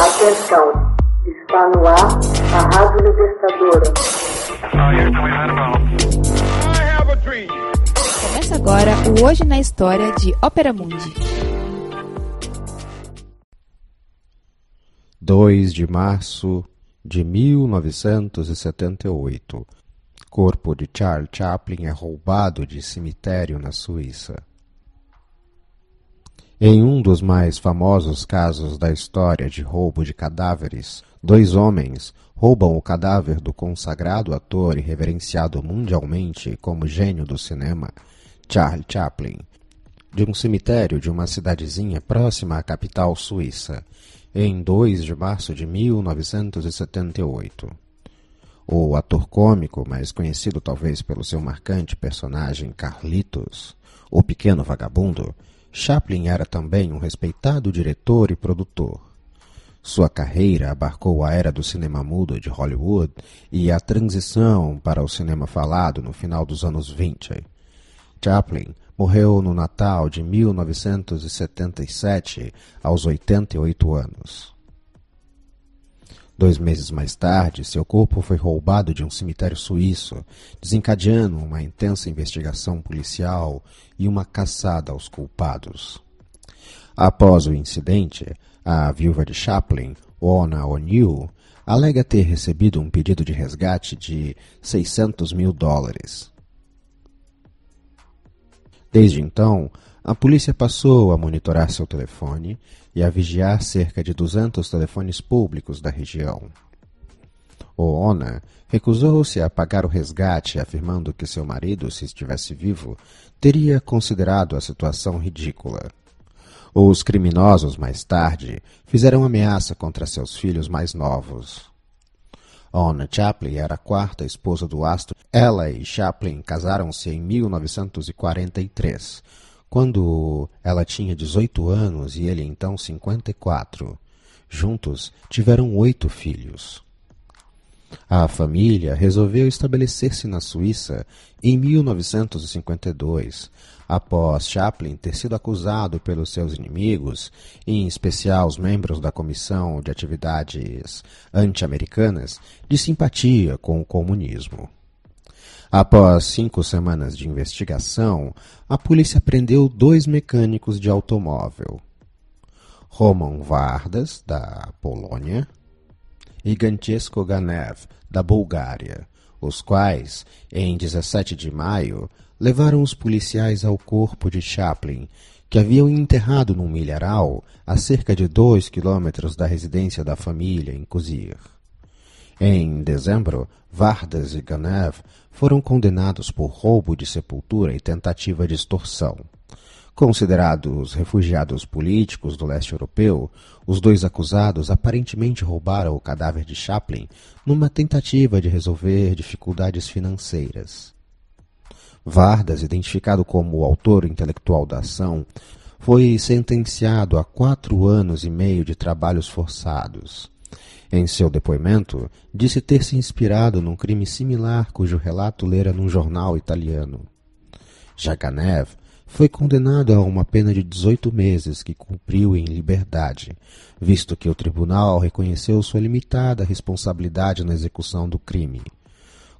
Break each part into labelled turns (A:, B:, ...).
A: Atenção, está no ar a Rádio Libertadora.
B: Começa agora o Hoje na História de Ópera Mundi.
C: 2 de março de 1978. Corpo de Charles Chaplin é roubado de cemitério na Suíça. Em um dos mais famosos casos da história de roubo de cadáveres, dois homens roubam o cadáver do consagrado ator e reverenciado mundialmente como gênio do cinema, Charles Chaplin, de um cemitério de uma cidadezinha próxima à capital suíça, em 2 de março de 1978. O ator cômico, mais conhecido talvez pelo seu marcante personagem Carlitos, o pequeno vagabundo, Chaplin era também um respeitado diretor e produtor. Sua carreira abarcou a era do cinema mudo de Hollywood e a transição para o cinema falado no final dos anos 20. Chaplin morreu no Natal de 1977, aos 88 anos. Dois meses mais tarde, seu corpo foi roubado de um cemitério suíço, desencadeando uma intensa investigação policial e uma caçada aos culpados. Após o incidente, a viúva de Chaplin, Ona O'Neill, alega ter recebido um pedido de resgate de 600 mil dólares. Desde então, a polícia passou a monitorar seu telefone e a vigiar cerca de 200 telefones públicos da região. Oona recusou-se a pagar o resgate, afirmando que seu marido, se estivesse vivo, teria considerado a situação ridícula. Os criminosos, mais tarde, fizeram ameaça contra seus filhos mais novos. Ona Chaplin era a quarta esposa do astro. Ela e Chaplin casaram-se em 1943, quando ela tinha 18 anos e ele então 54. Juntos tiveram oito filhos. A família resolveu estabelecer-se na Suíça em 1952, após Chaplin ter sido acusado pelos seus inimigos, em especial os membros da Comissão de Atividades Anti-Americanas, de simpatia com o comunismo. Após cinco semanas de investigação, a polícia prendeu dois mecânicos de automóvel. Roman Vardas, da Polônia, e Gantesco Ganev, da Bulgária, os quais, em 17 de maio, levaram os policiais ao corpo de Chaplin, que haviam enterrado num milharal a cerca de dois quilômetros da residência da família em Cozir. Em dezembro, Vardas e Ganev foram condenados por roubo de sepultura e tentativa de extorsão. Considerados refugiados políticos do leste europeu, os dois acusados aparentemente roubaram o cadáver de Chaplin numa tentativa de resolver dificuldades financeiras. Vardas, identificado como o autor intelectual da ação, foi sentenciado a quatro anos e meio de trabalhos forçados. Em seu depoimento, disse ter se inspirado num crime similar cujo relato lera num jornal italiano. Jaganev foi condenado a uma pena de 18 meses que cumpriu em liberdade, visto que o tribunal reconheceu sua limitada responsabilidade na execução do crime.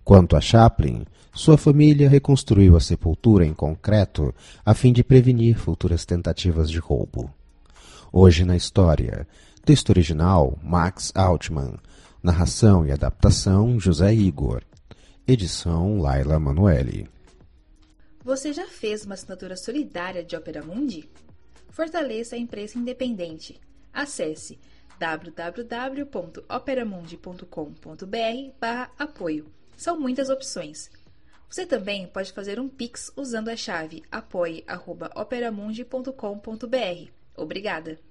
C: Quanto a Chaplin, sua família reconstruiu a sepultura em concreto a fim de prevenir futuras tentativas de roubo. Hoje na história, Texto original: Max Altman. Narração e adaptação: José Igor. Edição: Laila Manuelle.
B: Você já fez uma assinatura solidária de Opera Mundi? Fortaleça a imprensa independente. Acesse www.operamundi.com.br/apoio. São muitas opções. Você também pode fazer um Pix usando a chave apoie.operamundi.com.br. Obrigada!